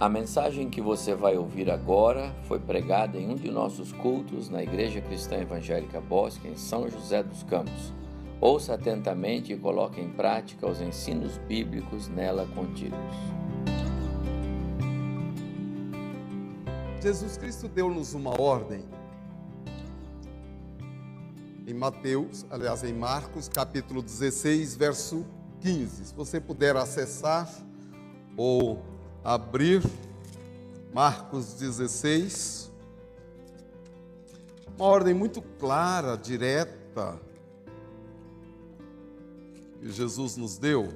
A mensagem que você vai ouvir agora foi pregada em um de nossos cultos na Igreja Cristã Evangélica Bosque, em São José dos Campos. Ouça atentamente e coloque em prática os ensinos bíblicos nela contidos. Jesus Cristo deu-nos uma ordem em Mateus, aliás, em Marcos, capítulo 16, verso 15. Se você puder acessar ou abrir Marcos 16, uma ordem muito clara, direta, que Jesus nos deu.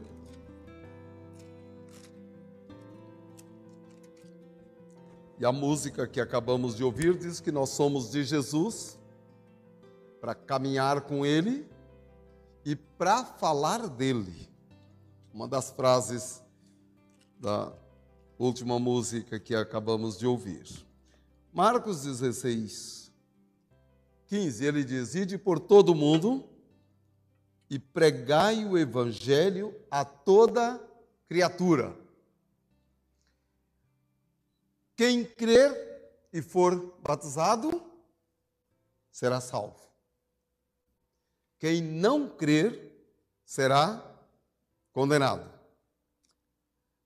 E a música que acabamos de ouvir diz que nós somos de Jesus para caminhar com Ele e para falar dele. Uma das frases da última música que acabamos de ouvir. Marcos 16, 15, ele diz: Ide por todo o mundo e pregai o evangelho a toda criatura. Quem crer e for batizado será salvo. Quem não crer será condenado.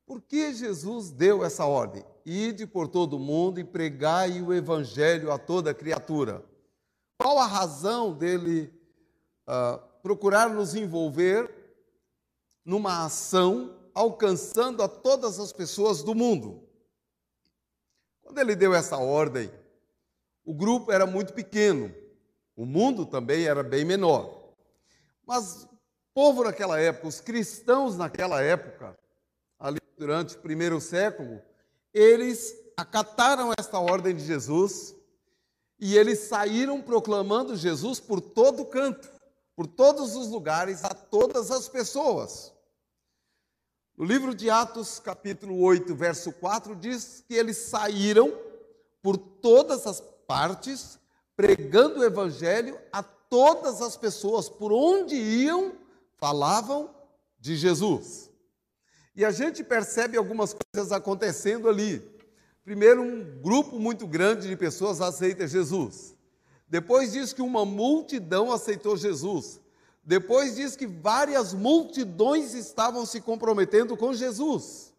Por que Jesus deu essa ordem? Ide por todo o mundo e pregai o evangelho a toda criatura. Qual a razão dele uh, procurar nos envolver numa ação alcançando a todas as pessoas do mundo? Quando ele deu essa ordem, o grupo era muito pequeno, o mundo também era bem menor. Mas o povo naquela época, os cristãos naquela época, durante o primeiro século, eles acataram esta ordem de Jesus e eles saíram proclamando Jesus por todo canto, por todos os lugares, a todas as pessoas. No livro de Atos, capítulo 8, verso 4, diz que eles saíram por todas as partes, pregando o evangelho a todas as pessoas, por onde iam, falavam de Jesus. E a gente percebe algumas coisas acontecendo ali. Primeiro, um grupo muito grande de pessoas aceita Jesus. Depois diz que uma multidão aceitou Jesus. Depois diz que várias multidões estavam se comprometendo com Jesus.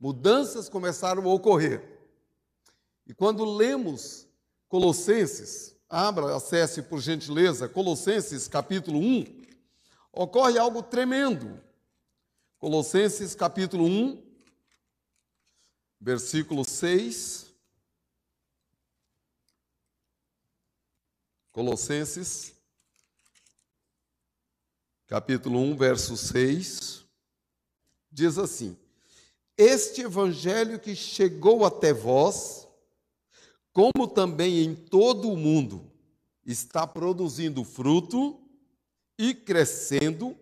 Mudanças começaram a ocorrer. E quando lemos Colossenses, Abra, acesse por gentileza, Colossenses capítulo 1. Ocorre algo tremendo. Colossenses capítulo 1, versículo 6. Colossenses capítulo 1, verso 6. Diz assim: Este evangelho que chegou até vós, como também em todo o mundo está produzindo fruto e crescendo,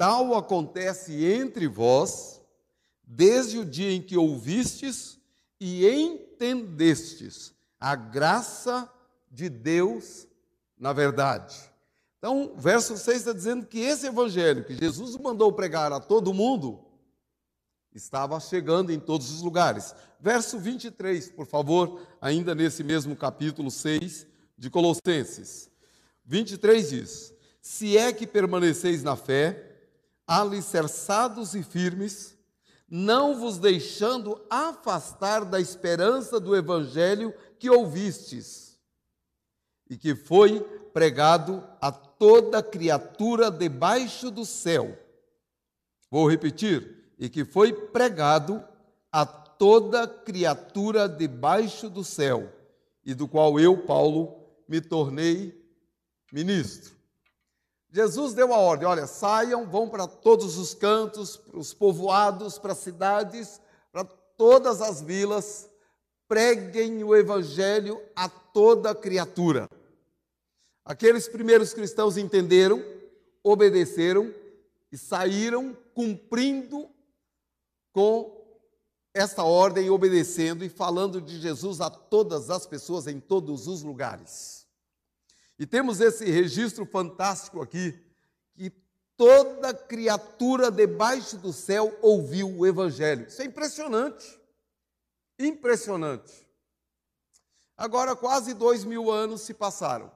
tal acontece entre vós, desde o dia em que ouvistes e entendestes a graça de Deus na verdade. Então, verso 6 está dizendo que esse evangelho que Jesus mandou pregar a todo mundo estava chegando em todos os lugares. Verso 23, por favor, ainda nesse mesmo capítulo 6 de Colossenses. 23 diz: Se é que permaneceis na fé, alicerçados e firmes, não vos deixando afastar da esperança do evangelho que ouvistes e que foi pregado a toda criatura debaixo do céu. Vou repetir: e que foi pregado a toda criatura debaixo do céu, e do qual eu, Paulo, me tornei ministro. Jesus deu a ordem: olha, saiam, vão para todos os cantos, para os povoados, para as cidades, para todas as vilas, preguem o evangelho a toda criatura. Aqueles primeiros cristãos entenderam, obedeceram e saíram cumprindo com esta ordem, obedecendo e falando de Jesus a todas as pessoas em todos os lugares. E temos esse registro fantástico aqui, que toda criatura debaixo do céu ouviu o Evangelho. Isso é impressionante. Impressionante. Agora, quase dois mil anos se passaram.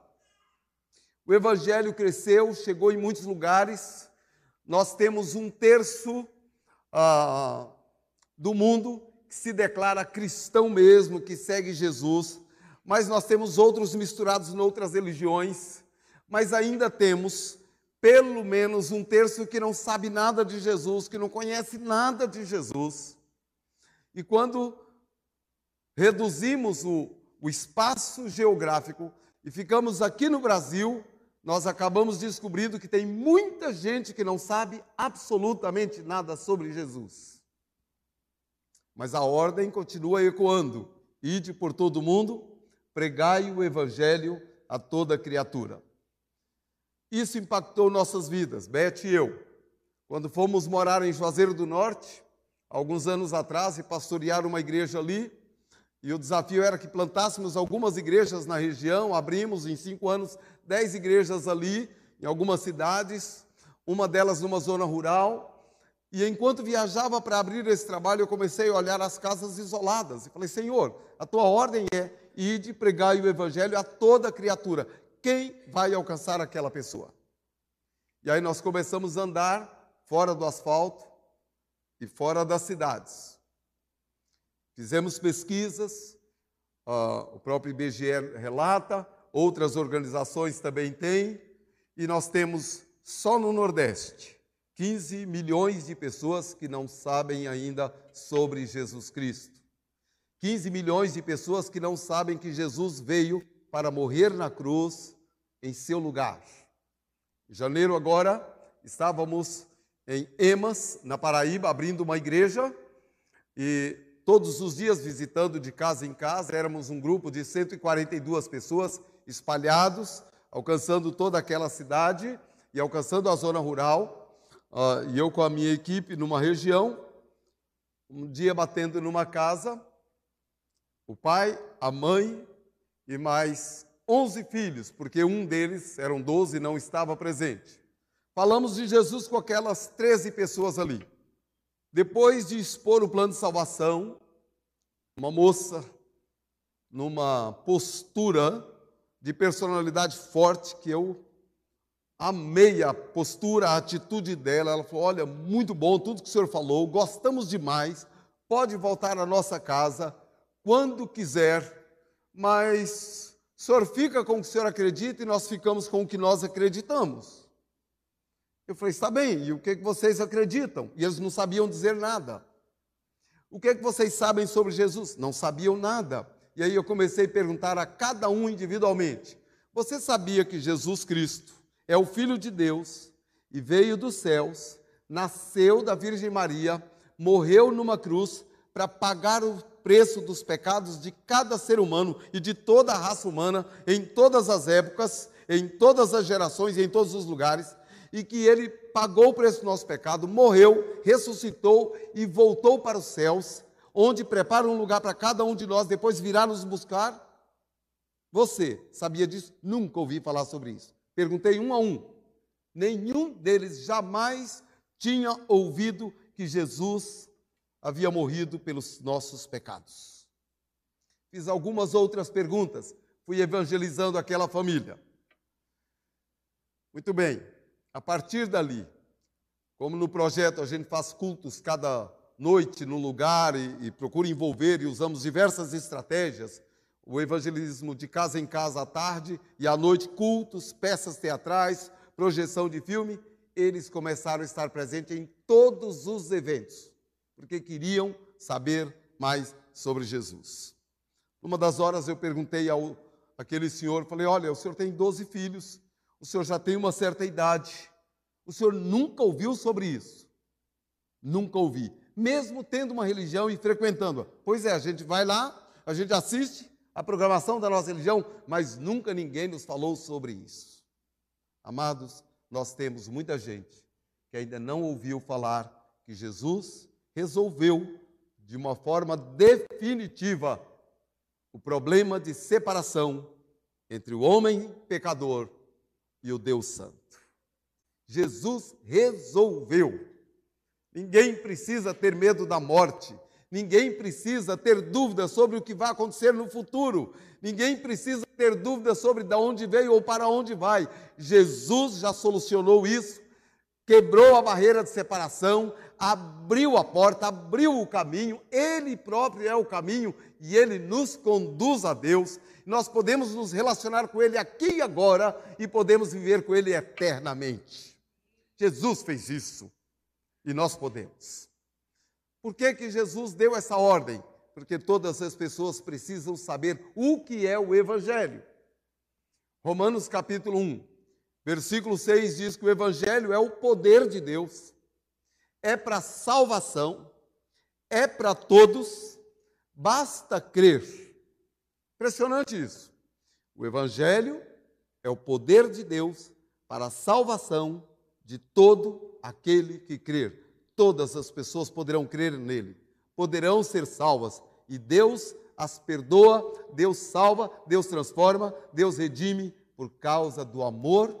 O Evangelho cresceu, chegou em muitos lugares. Nós temos um terço ah, do mundo que se declara cristão mesmo, que segue Jesus. Mas nós temos outros misturados em outras religiões. Mas ainda temos pelo menos um terço que não sabe nada de Jesus, que não conhece nada de Jesus. E quando reduzimos o, o espaço geográfico e ficamos aqui no Brasil, nós acabamos descobrindo que tem muita gente que não sabe absolutamente nada sobre Jesus. Mas a ordem continua ecoando: ide por todo mundo, pregai o evangelho a toda criatura. Isso impactou nossas vidas, Beth e eu. Quando fomos morar em Juazeiro do Norte, alguns anos atrás, e pastorear uma igreja ali, e o desafio era que plantássemos algumas igrejas na região, abrimos em cinco anos dez igrejas ali, em algumas cidades, uma delas numa zona rural. E enquanto viajava para abrir esse trabalho, eu comecei a olhar as casas isoladas. E falei, Senhor, a tua ordem é ir de pregar o evangelho a toda criatura quem vai alcançar aquela pessoa? E aí nós começamos a andar fora do asfalto e fora das cidades. Fizemos pesquisas, uh, o próprio IBGE relata, outras organizações também têm, e nós temos só no Nordeste 15 milhões de pessoas que não sabem ainda sobre Jesus Cristo. 15 milhões de pessoas que não sabem que Jesus veio para morrer na cruz em seu lugar. Em janeiro agora, estávamos em Emas, na Paraíba, abrindo uma igreja e todos os dias visitando de casa em casa, éramos um grupo de 142 pessoas espalhados, alcançando toda aquela cidade e alcançando a zona rural. Uh, e eu com a minha equipe numa região, um dia batendo numa casa, o pai, a mãe e mais 11 filhos, porque um deles, eram 12, não estava presente. Falamos de Jesus com aquelas 13 pessoas ali. Depois de expor o plano de salvação, uma moça, numa postura de personalidade forte, que eu amei a postura, a atitude dela. Ela falou: Olha, muito bom tudo que o senhor falou, gostamos demais, pode voltar à nossa casa quando quiser, mas o senhor fica com o que o senhor acredita e nós ficamos com o que nós acreditamos. Eu falei, está bem, e o que, que vocês acreditam? E eles não sabiam dizer nada. O que, que vocês sabem sobre Jesus? Não sabiam nada. E aí eu comecei a perguntar a cada um individualmente: Você sabia que Jesus Cristo é o Filho de Deus e veio dos céus, nasceu da Virgem Maria, morreu numa cruz para pagar o preço dos pecados de cada ser humano e de toda a raça humana, em todas as épocas, em todas as gerações e em todos os lugares, e que ele pagou o preço do nosso pecado, morreu, ressuscitou e voltou para os céus, onde prepara um lugar para cada um de nós, depois virá nos buscar. Você sabia disso? Nunca ouvi falar sobre isso. Perguntei um a um. Nenhum deles jamais tinha ouvido que Jesus havia morrido pelos nossos pecados. Fiz algumas outras perguntas, fui evangelizando aquela família. Muito bem, a partir dali, como no projeto a gente faz cultos cada noite no lugar e, e procura envolver e usamos diversas estratégias, o evangelismo de casa em casa à tarde e à noite, cultos, peças teatrais, projeção de filme, eles começaram a estar presentes em todos os eventos porque queriam saber mais sobre Jesus. Numa das horas eu perguntei ao aquele senhor, falei: "Olha, o senhor tem 12 filhos, o senhor já tem uma certa idade. O senhor nunca ouviu sobre isso?" Nunca ouvi, mesmo tendo uma religião e frequentando-a. Pois é, a gente vai lá, a gente assiste a programação da nossa religião, mas nunca ninguém nos falou sobre isso. Amados, nós temos muita gente que ainda não ouviu falar que Jesus resolveu de uma forma definitiva o problema de separação entre o homem pecador e o Deus Santo. Jesus resolveu. Ninguém precisa ter medo da morte. Ninguém precisa ter dúvida sobre o que vai acontecer no futuro. Ninguém precisa ter dúvida sobre de onde veio ou para onde vai. Jesus já solucionou isso, quebrou a barreira de separação, abriu a porta, abriu o caminho. Ele próprio é o caminho e ele nos conduz a Deus. Nós podemos nos relacionar com ele aqui e agora e podemos viver com ele eternamente. Jesus fez isso e nós podemos. Por que, que Jesus deu essa ordem? Porque todas as pessoas precisam saber o que é o Evangelho. Romanos capítulo 1, versículo 6 diz que o Evangelho é o poder de Deus, é para salvação, é para todos, basta crer. Impressionante isso. O Evangelho é o poder de Deus para a salvação de todo aquele que crer. Todas as pessoas poderão crer nele, poderão ser salvas e Deus as perdoa, Deus salva, Deus transforma, Deus redime por causa do amor,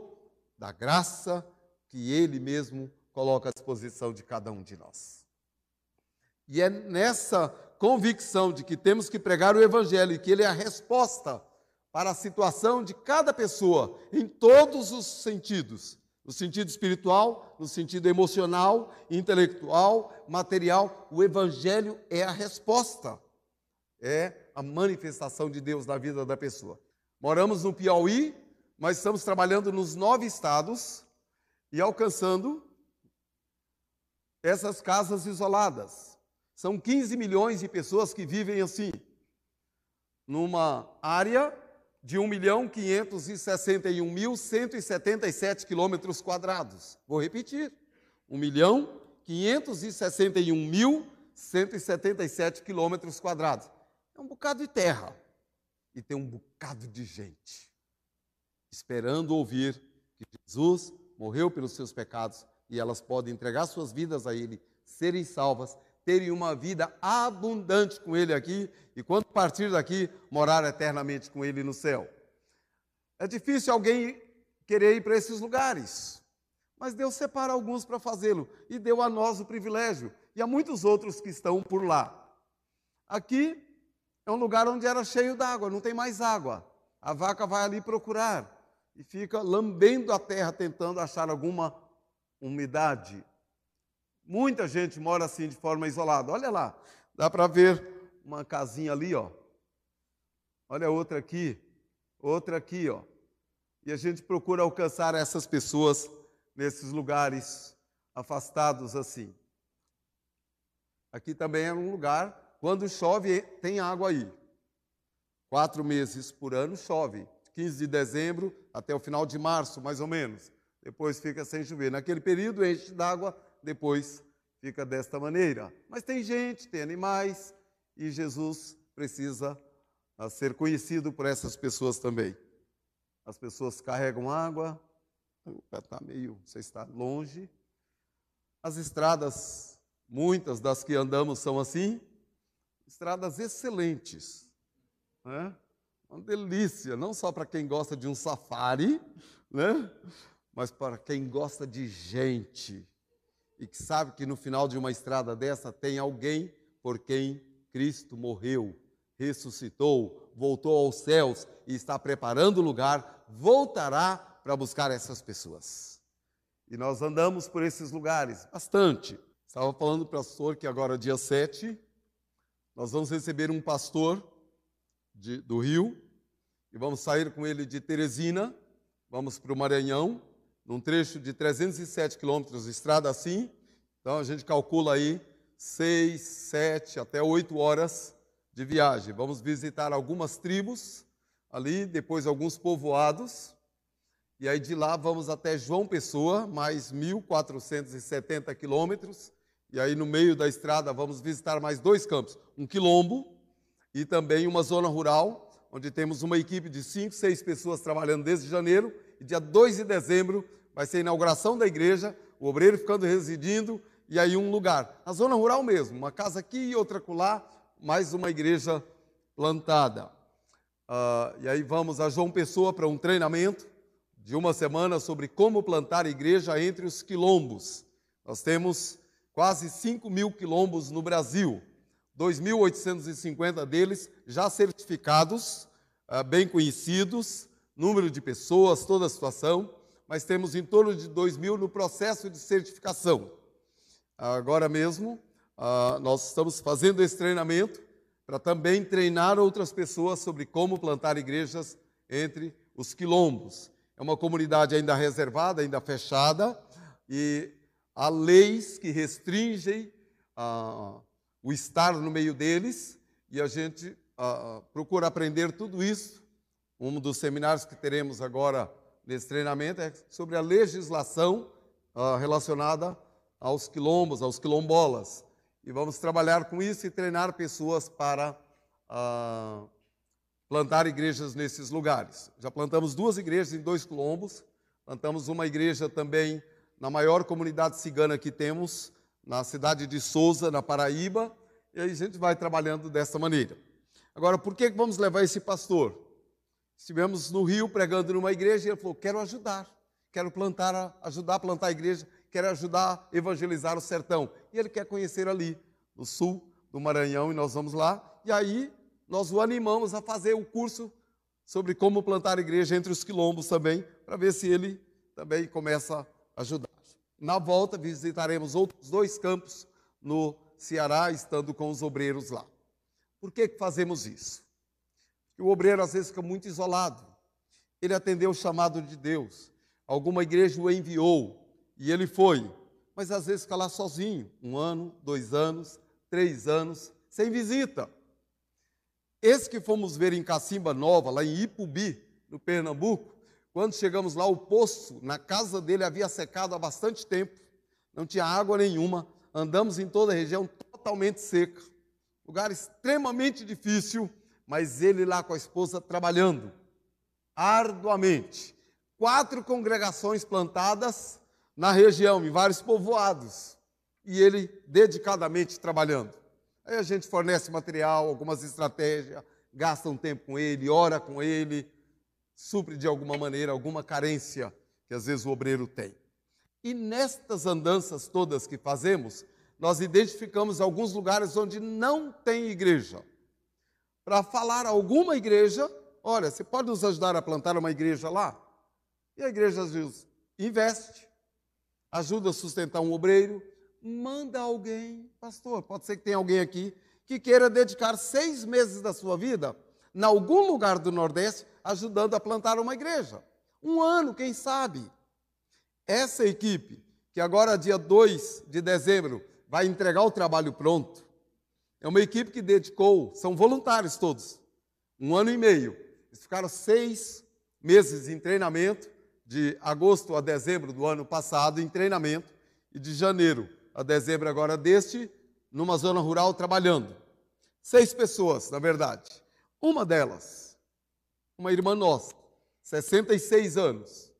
da graça que ele mesmo coloca à disposição de cada um de nós. E é nessa convicção de que temos que pregar o evangelho e que ele é a resposta para a situação de cada pessoa em todos os sentidos no sentido espiritual, no sentido emocional, intelectual, material. O Evangelho é a resposta, é a manifestação de Deus na vida da pessoa. Moramos no Piauí, mas estamos trabalhando nos nove estados e alcançando essas casas isoladas. São 15 milhões de pessoas que vivem assim, numa área de 1 milhão 561 mil 177 quilômetros quadrados. Vou repetir. 1 milhão 561 mil 177 quilômetros quadrados. É um bocado de terra. E tem um bocado de gente esperando ouvir que Jesus morreu pelos seus pecados e elas podem entregar suas vidas a Ele, serem salvas, terem uma vida abundante com Ele aqui e quando partir daqui, morar eternamente com Ele no céu. É difícil alguém querer ir para esses lugares, mas Deus separa alguns para fazê-lo e deu a nós o privilégio e a muitos outros que estão por lá. Aqui é um lugar onde era cheio d'água, não tem mais água. A vaca vai ali procurar e fica lambendo a terra tentando achar alguma umidade. Muita gente mora assim de forma isolada. Olha lá, dá para ver uma casinha ali, ó. Olha outra aqui, outra aqui, ó. E a gente procura alcançar essas pessoas nesses lugares afastados assim. Aqui também é um lugar, quando chove, tem água aí. Quatro meses por ano chove. 15 de dezembro até o final de março, mais ou menos. Depois fica sem chover. Naquele período enche d'água, depois fica desta maneira. Mas tem gente, tem animais, e Jesus precisa uh, ser conhecido por essas pessoas também. As pessoas carregam água, está meio, você está longe. As estradas, muitas das que andamos são assim, estradas excelentes, né? Uma delícia, não só para quem gosta de um safari, né? Mas para quem gosta de gente e que sabe que no final de uma estrada dessa tem alguém por quem Cristo morreu, ressuscitou, voltou aos céus e está preparando o lugar, voltará para buscar essas pessoas. E nós andamos por esses lugares bastante. Estava falando para o pastor que agora, dia 7, nós vamos receber um pastor de, do Rio e vamos sair com ele de Teresina, vamos para o Maranhão, num trecho de 307 quilômetros de estrada assim. Então a gente calcula aí seis, sete, até oito horas de viagem. Vamos visitar algumas tribos ali, depois alguns povoados. E aí de lá vamos até João Pessoa, mais 1.470 quilômetros. E aí no meio da estrada vamos visitar mais dois campos, um quilombo e também uma zona rural, onde temos uma equipe de cinco, seis pessoas trabalhando desde janeiro. E dia 2 de dezembro vai ser a inauguração da igreja, o obreiro ficando residindo e aí um lugar. Na zona rural mesmo, uma casa aqui e outra acolá, mais uma igreja plantada. Uh, e aí vamos a João Pessoa para um treinamento de uma semana sobre como plantar igreja entre os quilombos. Nós temos quase 5 mil quilombos no Brasil, 2.850 deles já certificados, ah, bem conhecidos, número de pessoas, toda a situação, mas temos em torno de 2 mil no processo de certificação. Agora mesmo, ah, nós estamos fazendo esse treinamento para também treinar outras pessoas sobre como plantar igrejas entre os quilombos. É uma comunidade ainda reservada, ainda fechada, e há leis que restringem ah, o estar no meio deles, e a gente ah, procura aprender tudo isso. Um dos seminários que teremos agora nesse treinamento é sobre a legislação ah, relacionada aos quilombos, aos quilombolas. E vamos trabalhar com isso e treinar pessoas para ah, plantar igrejas nesses lugares. Já plantamos duas igrejas em dois quilombos, plantamos uma igreja também na maior comunidade cigana que temos, na cidade de Souza, na Paraíba, e aí a gente vai trabalhando dessa maneira. Agora, por que vamos levar esse pastor? Estivemos no Rio pregando numa igreja e ele falou: Quero ajudar, quero plantar, ajudar a plantar a igreja, quero ajudar a evangelizar o sertão. E ele quer conhecer ali, no sul do Maranhão, e nós vamos lá. E aí nós o animamos a fazer o curso sobre como plantar a igreja entre os quilombos também, para ver se ele também começa a ajudar. Na volta, visitaremos outros dois campos no Ceará, estando com os obreiros lá. Por que, que fazemos isso? O obreiro às vezes fica muito isolado. Ele atendeu o chamado de Deus. Alguma igreja o enviou e ele foi. Mas às vezes fica lá sozinho, um ano, dois anos, três anos, sem visita. Esse que fomos ver em Cacimba Nova, lá em Ipubi, no Pernambuco, quando chegamos lá, o poço na casa dele havia secado há bastante tempo, não tinha água nenhuma, andamos em toda a região totalmente seca, lugar extremamente difícil, mas ele lá com a esposa trabalhando arduamente. Quatro congregações plantadas na região, em vários povoados, e ele dedicadamente trabalhando. Aí a gente fornece material, algumas estratégias, gasta um tempo com ele, ora com ele, supre de alguma maneira alguma carência que às vezes o obreiro tem. E nestas andanças todas que fazemos, nós identificamos alguns lugares onde não tem igreja. Para falar alguma igreja, olha, você pode nos ajudar a plantar uma igreja lá? E a igreja diz: investe, ajuda a sustentar um obreiro, manda alguém, pastor, pode ser que tenha alguém aqui que queira dedicar seis meses da sua vida em algum lugar do Nordeste ajudando a plantar uma igreja. Um ano, quem sabe. Essa equipe, que agora, dia 2 de dezembro, vai entregar o trabalho pronto, é uma equipe que dedicou, são voluntários todos, um ano e meio. Eles ficaram seis meses em treinamento, de agosto a dezembro do ano passado, em treinamento, e de janeiro a dezembro agora deste, numa zona rural trabalhando. Seis pessoas, na verdade. Uma delas uma irmã nossa, 66 anos,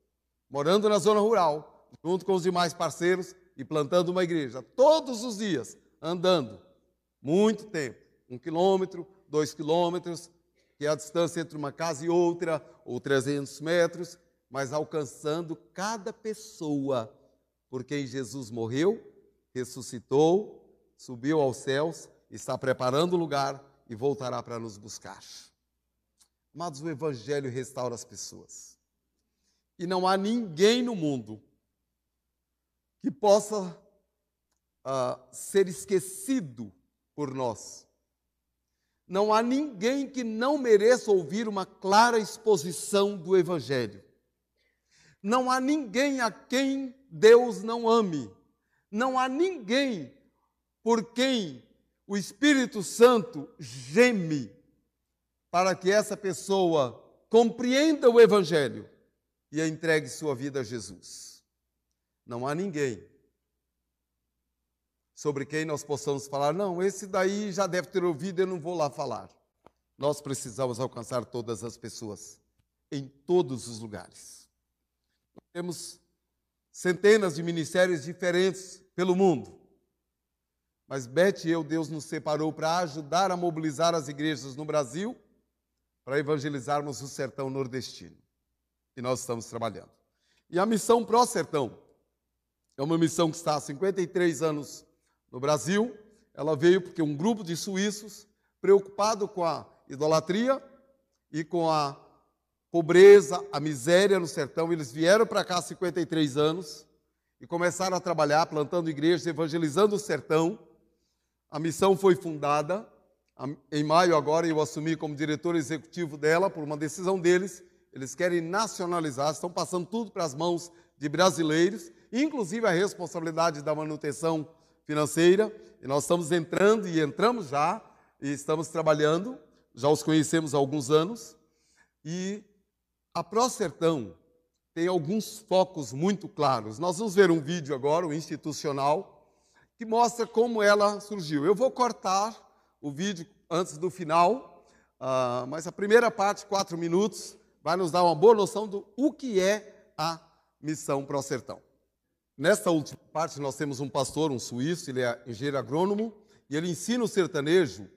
morando na zona rural, junto com os demais parceiros e plantando uma igreja, todos os dias, andando, muito tempo, um quilômetro, dois quilômetros, que é a distância entre uma casa e outra, ou 300 metros, mas alcançando cada pessoa por quem Jesus morreu, ressuscitou, subiu aos céus, está preparando o lugar e voltará para nos buscar. Amados, o Evangelho restaura as pessoas. E não há ninguém no mundo que possa uh, ser esquecido por nós. Não há ninguém que não mereça ouvir uma clara exposição do Evangelho. Não há ninguém a quem Deus não ame. Não há ninguém por quem o Espírito Santo geme para que essa pessoa compreenda o Evangelho e entregue sua vida a Jesus. Não há ninguém sobre quem nós possamos falar, não, esse daí já deve ter ouvido, eu não vou lá falar. Nós precisamos alcançar todas as pessoas, em todos os lugares. Temos centenas de ministérios diferentes pelo mundo. Mas Beth e eu, Deus nos separou para ajudar a mobilizar as igrejas no Brasil para evangelizarmos o sertão nordestino. e nós estamos trabalhando. E a missão Pró Sertão é uma missão que está há 53 anos no Brasil. Ela veio porque um grupo de suíços, preocupado com a idolatria e com a pobreza, a miséria no sertão, eles vieram para cá há 53 anos e começaram a trabalhar, plantando igrejas, evangelizando o sertão. A missão foi fundada. Em maio, agora, eu assumi como diretor executivo dela, por uma decisão deles. Eles querem nacionalizar, estão passando tudo para as mãos de brasileiros, inclusive a responsabilidade da manutenção financeira. E nós estamos entrando e entramos já, e estamos trabalhando, já os conhecemos há alguns anos. E a Pró Sertão tem alguns focos muito claros. Nós vamos ver um vídeo agora, o institucional, que mostra como ela surgiu. Eu vou cortar o vídeo antes do final, uh, mas a primeira parte, quatro minutos, vai nos dar uma boa noção do o que é a missão Pro Sertão. Nesta última parte, nós temos um pastor, um suíço, ele é engenheiro agrônomo, e ele ensina o sertanejo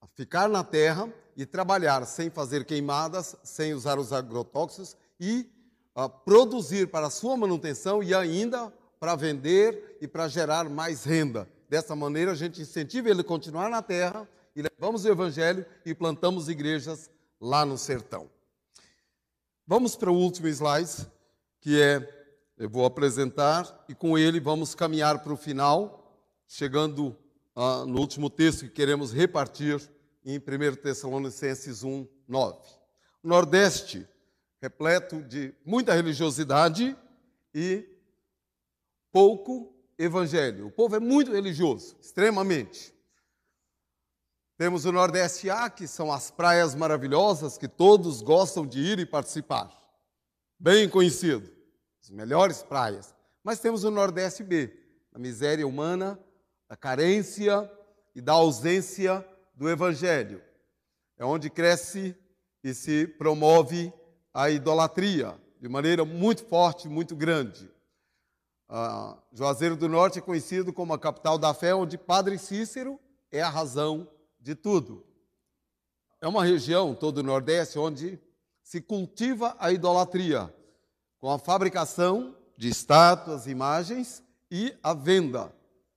a ficar na terra e trabalhar sem fazer queimadas, sem usar os agrotóxicos e uh, produzir para a sua manutenção e ainda para vender e para gerar mais renda. Dessa maneira, a gente incentiva ele a continuar na terra e levamos o evangelho e plantamos igrejas lá no sertão. Vamos para o último slide, que é eu vou apresentar e com ele vamos caminhar para o final, chegando uh, no último texto que queremos repartir em 1 Tessalonicenses 1, 9. O Nordeste repleto de muita religiosidade e pouco evangelho. O povo é muito religioso, extremamente. Temos o Nordeste A, que são as praias maravilhosas que todos gostam de ir e participar. Bem conhecido, as melhores praias. Mas temos o Nordeste B, a miséria humana, a carência e da ausência do Evangelho. É onde cresce e se promove a idolatria de maneira muito forte, muito grande. Ah, Juazeiro do Norte é conhecido como a capital da fé, onde Padre Cícero é a razão de tudo. É uma região, todo o Nordeste, onde se cultiva a idolatria, com a fabricação de estátuas, imagens e a venda.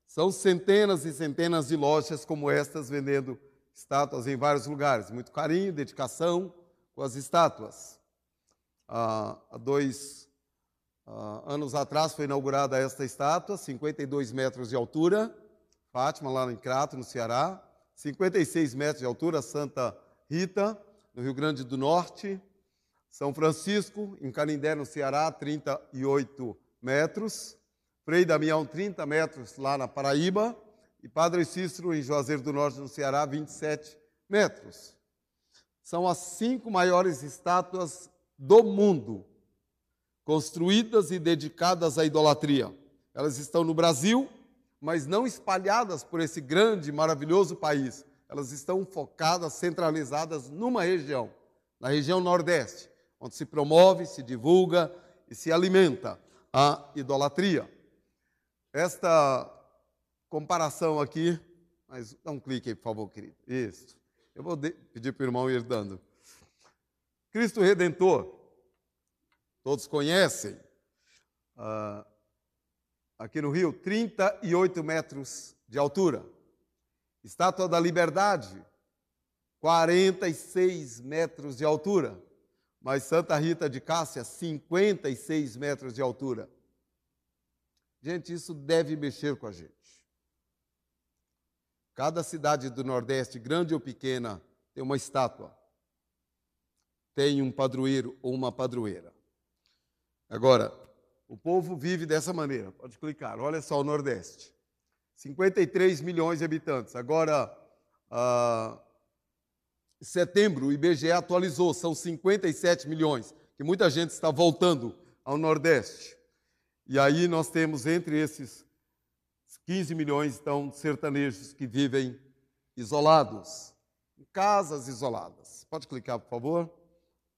São centenas e centenas de lojas como estas vendendo estátuas em vários lugares. Muito carinho, dedicação com as estátuas há dois anos atrás foi inaugurada esta estátua, 52 metros de altura, Fátima, lá em Crato, no Ceará, 56 metros de altura, Santa Rita, no Rio Grande do Norte, São Francisco, em Canindé, no Ceará, 38 metros, Frei Damião, 30 metros lá na Paraíba, e Padre Cícero, em Juazeiro do Norte, no Ceará, 27 metros. São as cinco maiores estátuas do mundo, construídas e dedicadas à idolatria. Elas estão no Brasil, mas não espalhadas por esse grande, maravilhoso país. Elas estão focadas, centralizadas numa região, na região Nordeste, onde se promove, se divulga e se alimenta a idolatria. Esta comparação aqui, mas dá um clique aí, por favor, querido. Isso. Eu vou pedir para o irmão ir dando. Cristo Redentor, todos conhecem, uh, aqui no Rio, 38 metros de altura. Estátua da Liberdade, 46 metros de altura. Mas Santa Rita de Cássia, 56 metros de altura. Gente, isso deve mexer com a gente. Cada cidade do Nordeste, grande ou pequena, tem uma estátua tem um padroeiro ou uma padroeira. Agora, o povo vive dessa maneira. Pode clicar. Olha só o Nordeste. 53 milhões de habitantes. Agora, ah, setembro, o IBGE atualizou, são 57 milhões, que muita gente está voltando ao Nordeste. E aí nós temos entre esses 15 milhões, então, sertanejos que vivem isolados, em casas isoladas. Pode clicar, por favor?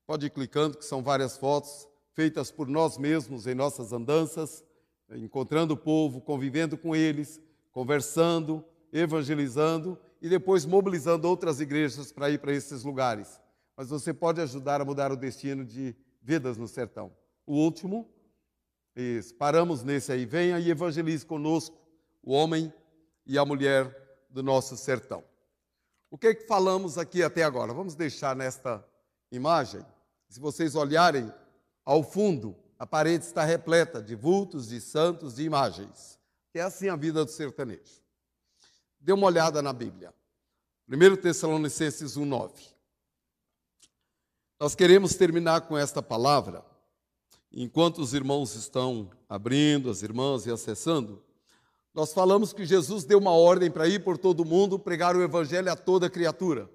Pode ir clicando, que são várias fotos feitas por nós mesmos em nossas andanças, encontrando o povo, convivendo com eles, conversando, evangelizando e depois mobilizando outras igrejas para ir para esses lugares. Mas você pode ajudar a mudar o destino de Vidas no Sertão. O último, isso, paramos nesse aí. Venha e evangelize conosco o homem e a mulher do nosso sertão. O que, é que falamos aqui até agora? Vamos deixar nesta imagem. Se vocês olharem ao fundo, a parede está repleta de vultos, de santos, de imagens. É assim a vida do sertanejo. Dê uma olhada na Bíblia. 1 Tessalonicenses 1,9. Nós queremos terminar com esta palavra. Enquanto os irmãos estão abrindo, as irmãs e acessando, nós falamos que Jesus deu uma ordem para ir por todo mundo pregar o evangelho a toda criatura.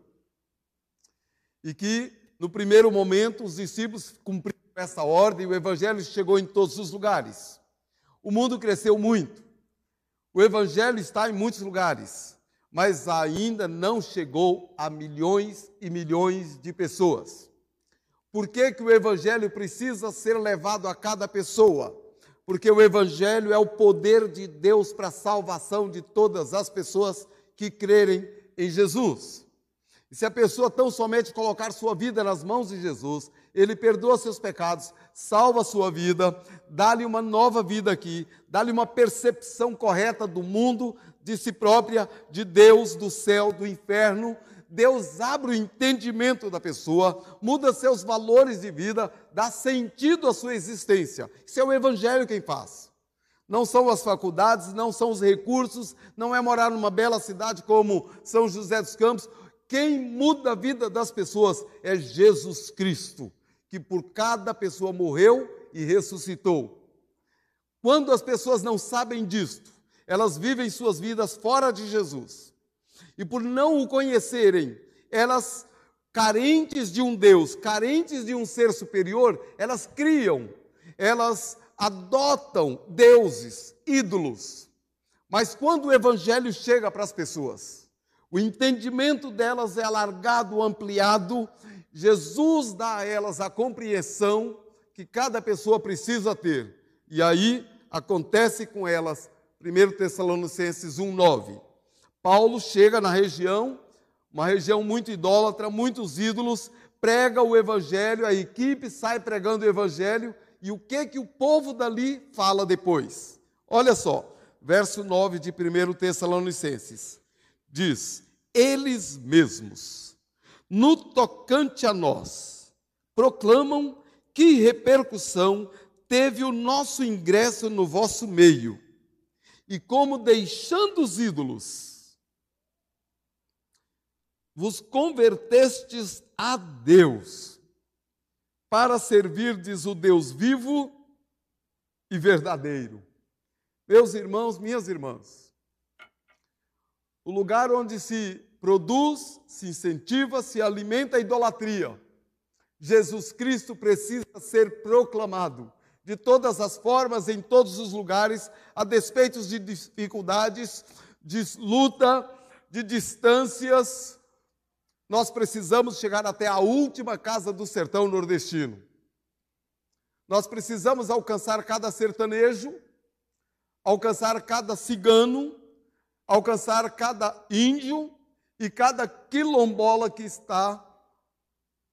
E que, no primeiro momento, os discípulos cumpriram essa ordem e o evangelho chegou em todos os lugares. O mundo cresceu muito. O evangelho está em muitos lugares, mas ainda não chegou a milhões e milhões de pessoas. Por que, que o evangelho precisa ser levado a cada pessoa? porque o Evangelho é o poder de Deus para a salvação de todas as pessoas que crerem em Jesus. E se a pessoa tão somente colocar sua vida nas mãos de Jesus, ele perdoa seus pecados, salva a sua vida, dá-lhe uma nova vida aqui, dá-lhe uma percepção correta do mundo, de si própria, de Deus, do céu, do inferno, Deus abre o entendimento da pessoa, muda seus valores de vida, dá sentido à sua existência. Isso é o Evangelho quem faz. Não são as faculdades, não são os recursos, não é morar numa bela cidade como São José dos Campos. Quem muda a vida das pessoas é Jesus Cristo, que por cada pessoa morreu e ressuscitou. Quando as pessoas não sabem disto, elas vivem suas vidas fora de Jesus e por não o conhecerem, elas, carentes de um Deus, carentes de um ser superior, elas criam, elas adotam deuses, ídolos. Mas quando o evangelho chega para as pessoas, o entendimento delas é alargado, ampliado, Jesus dá a elas a compreensão que cada pessoa precisa ter. E aí acontece com elas, 1 Tessalonicenses 1,9. Paulo chega na região, uma região muito idólatra, muitos ídolos, prega o evangelho, a equipe sai pregando o evangelho, e o que que o povo dali fala depois? Olha só, verso 9 de 1 Tessalonicenses. Diz: Eles mesmos, no tocante a nós, proclamam que repercussão teve o nosso ingresso no vosso meio, e como deixando os ídolos, vos convertestes a Deus, para servirdes o Deus vivo e verdadeiro. Meus irmãos, minhas irmãs, o lugar onde se produz, se incentiva, se alimenta a idolatria, Jesus Cristo precisa ser proclamado de todas as formas, em todos os lugares, a despeito de dificuldades, de luta, de distâncias, nós precisamos chegar até a última casa do sertão nordestino. Nós precisamos alcançar cada sertanejo, alcançar cada cigano, alcançar cada índio e cada quilombola que está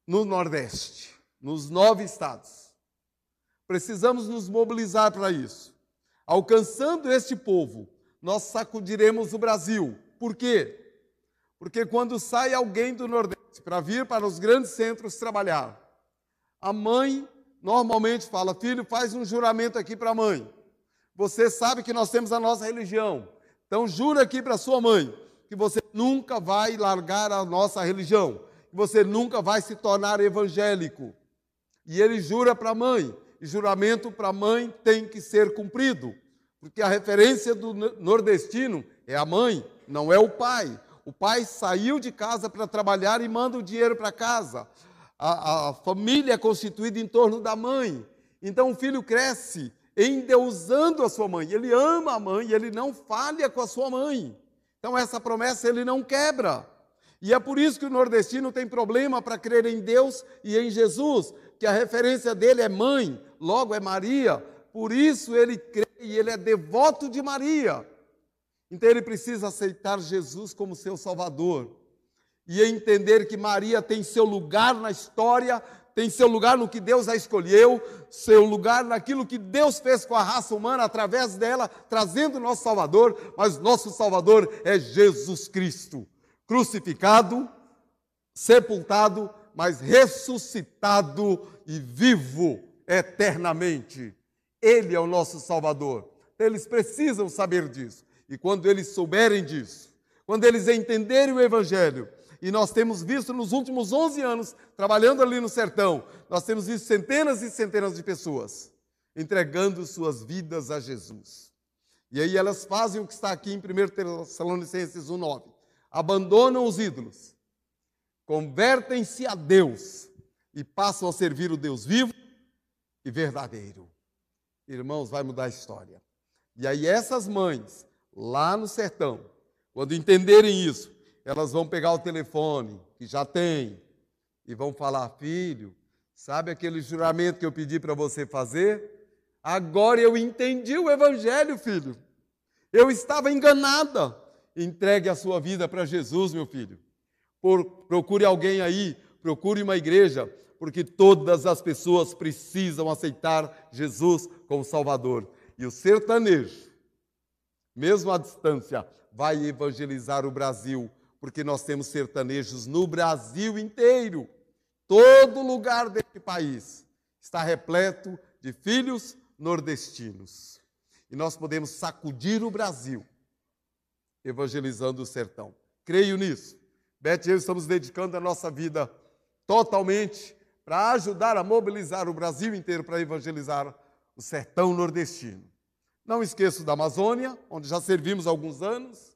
no Nordeste, nos nove estados. Precisamos nos mobilizar para isso. Alcançando este povo, nós sacudiremos o Brasil. Por quê? Porque quando sai alguém do Nordeste para vir para os grandes centros trabalhar, a mãe normalmente fala: filho, faz um juramento aqui para a mãe. Você sabe que nós temos a nossa religião. Então jura aqui para sua mãe que você nunca vai largar a nossa religião, que você nunca vai se tornar evangélico. E ele jura para a mãe, e juramento para a mãe tem que ser cumprido, porque a referência do nordestino é a mãe, não é o pai. O pai saiu de casa para trabalhar e manda o dinheiro para casa. A, a, família é constituída em torno da mãe. Então o filho cresce endeusando a sua mãe. Ele ama a mãe, ele não falha com a sua mãe. Então essa promessa ele não quebra. E é por isso que o nordestino tem problema para crer em Deus e em Jesus, que a referência dele é mãe, logo é Maria. Por isso ele crê e ele é devoto de Maria. Então ele precisa aceitar Jesus como seu Salvador e entender que Maria tem seu lugar na história tem seu lugar no que Deus a escolheu, seu lugar naquilo que Deus fez com a raça humana através dela, trazendo o nosso Salvador, mas nosso Salvador é Jesus Cristo, crucificado, sepultado, mas ressuscitado e vivo eternamente. Ele é o nosso Salvador. Eles precisam saber disso. E quando eles souberem disso, quando eles entenderem o Evangelho, e nós temos visto nos últimos 11 anos, trabalhando ali no sertão, nós temos visto centenas e centenas de pessoas entregando suas vidas a Jesus. E aí elas fazem o que está aqui em 1 Tessalonicenses 1,9: abandonam os ídolos, convertem-se a Deus e passam a servir o Deus vivo e verdadeiro. Irmãos, vai mudar a história. E aí essas mães, lá no sertão, quando entenderem isso, elas vão pegar o telefone, que já tem, e vão falar: Filho, sabe aquele juramento que eu pedi para você fazer? Agora eu entendi o Evangelho, filho. Eu estava enganada. Entregue a sua vida para Jesus, meu filho. Por, procure alguém aí, procure uma igreja, porque todas as pessoas precisam aceitar Jesus como Salvador. E o sertanejo, mesmo à distância, vai evangelizar o Brasil porque nós temos sertanejos no Brasil inteiro. Todo lugar desse país está repleto de filhos nordestinos. E nós podemos sacudir o Brasil evangelizando o sertão. Creio nisso. Beth e eu estamos dedicando a nossa vida totalmente para ajudar a mobilizar o Brasil inteiro para evangelizar o sertão nordestino. Não esqueço da Amazônia, onde já servimos há alguns anos,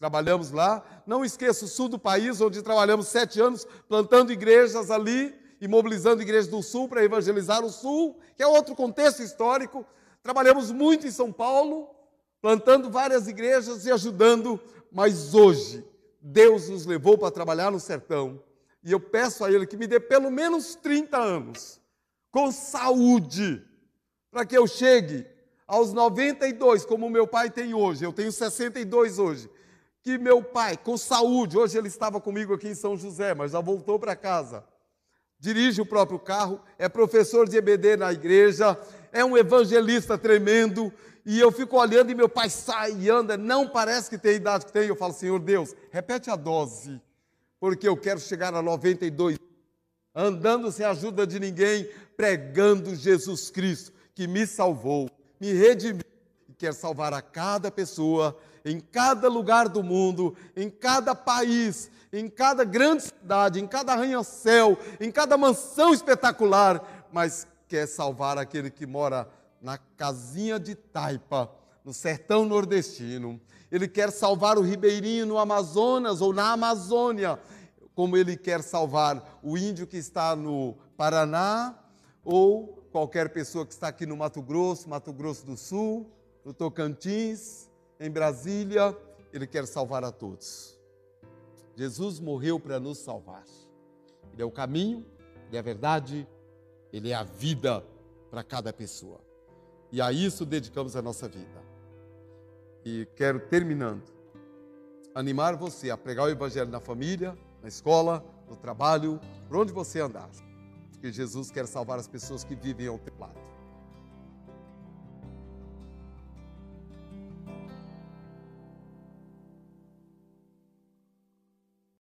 Trabalhamos lá. Não esqueça o sul do país, onde trabalhamos sete anos plantando igrejas ali e mobilizando igrejas do sul para evangelizar o sul, que é outro contexto histórico. Trabalhamos muito em São Paulo, plantando várias igrejas e ajudando, mas hoje Deus nos levou para trabalhar no sertão. E eu peço a Ele que me dê pelo menos 30 anos, com saúde, para que eu chegue aos 92, como meu pai tem hoje. Eu tenho 62 hoje que meu pai, com saúde, hoje ele estava comigo aqui em São José, mas já voltou para casa. Dirige o próprio carro, é professor de EBD na igreja, é um evangelista tremendo, e eu fico olhando e meu pai sai e anda, não parece que tem a idade que tem. Eu falo, Senhor Deus, repete a dose, porque eu quero chegar a 92, andando sem ajuda de ninguém, pregando Jesus Cristo, que me salvou, me redimiu e quer salvar a cada pessoa em cada lugar do mundo, em cada país, em cada grande cidade, em cada arranha-céu, em cada mansão espetacular, mas quer salvar aquele que mora na casinha de taipa, no sertão nordestino. Ele quer salvar o ribeirinho no Amazonas ou na Amazônia, como ele quer salvar o índio que está no Paraná ou qualquer pessoa que está aqui no Mato Grosso, Mato Grosso do Sul, no Tocantins, em Brasília, Ele quer salvar a todos. Jesus morreu para nos salvar. Ele é o caminho, Ele é a verdade, Ele é a vida para cada pessoa. E a isso dedicamos a nossa vida. E quero, terminando, animar você a pregar o Evangelho na família, na escola, no trabalho, por onde você andar. Porque Jesus quer salvar as pessoas que vivem ao teu lado.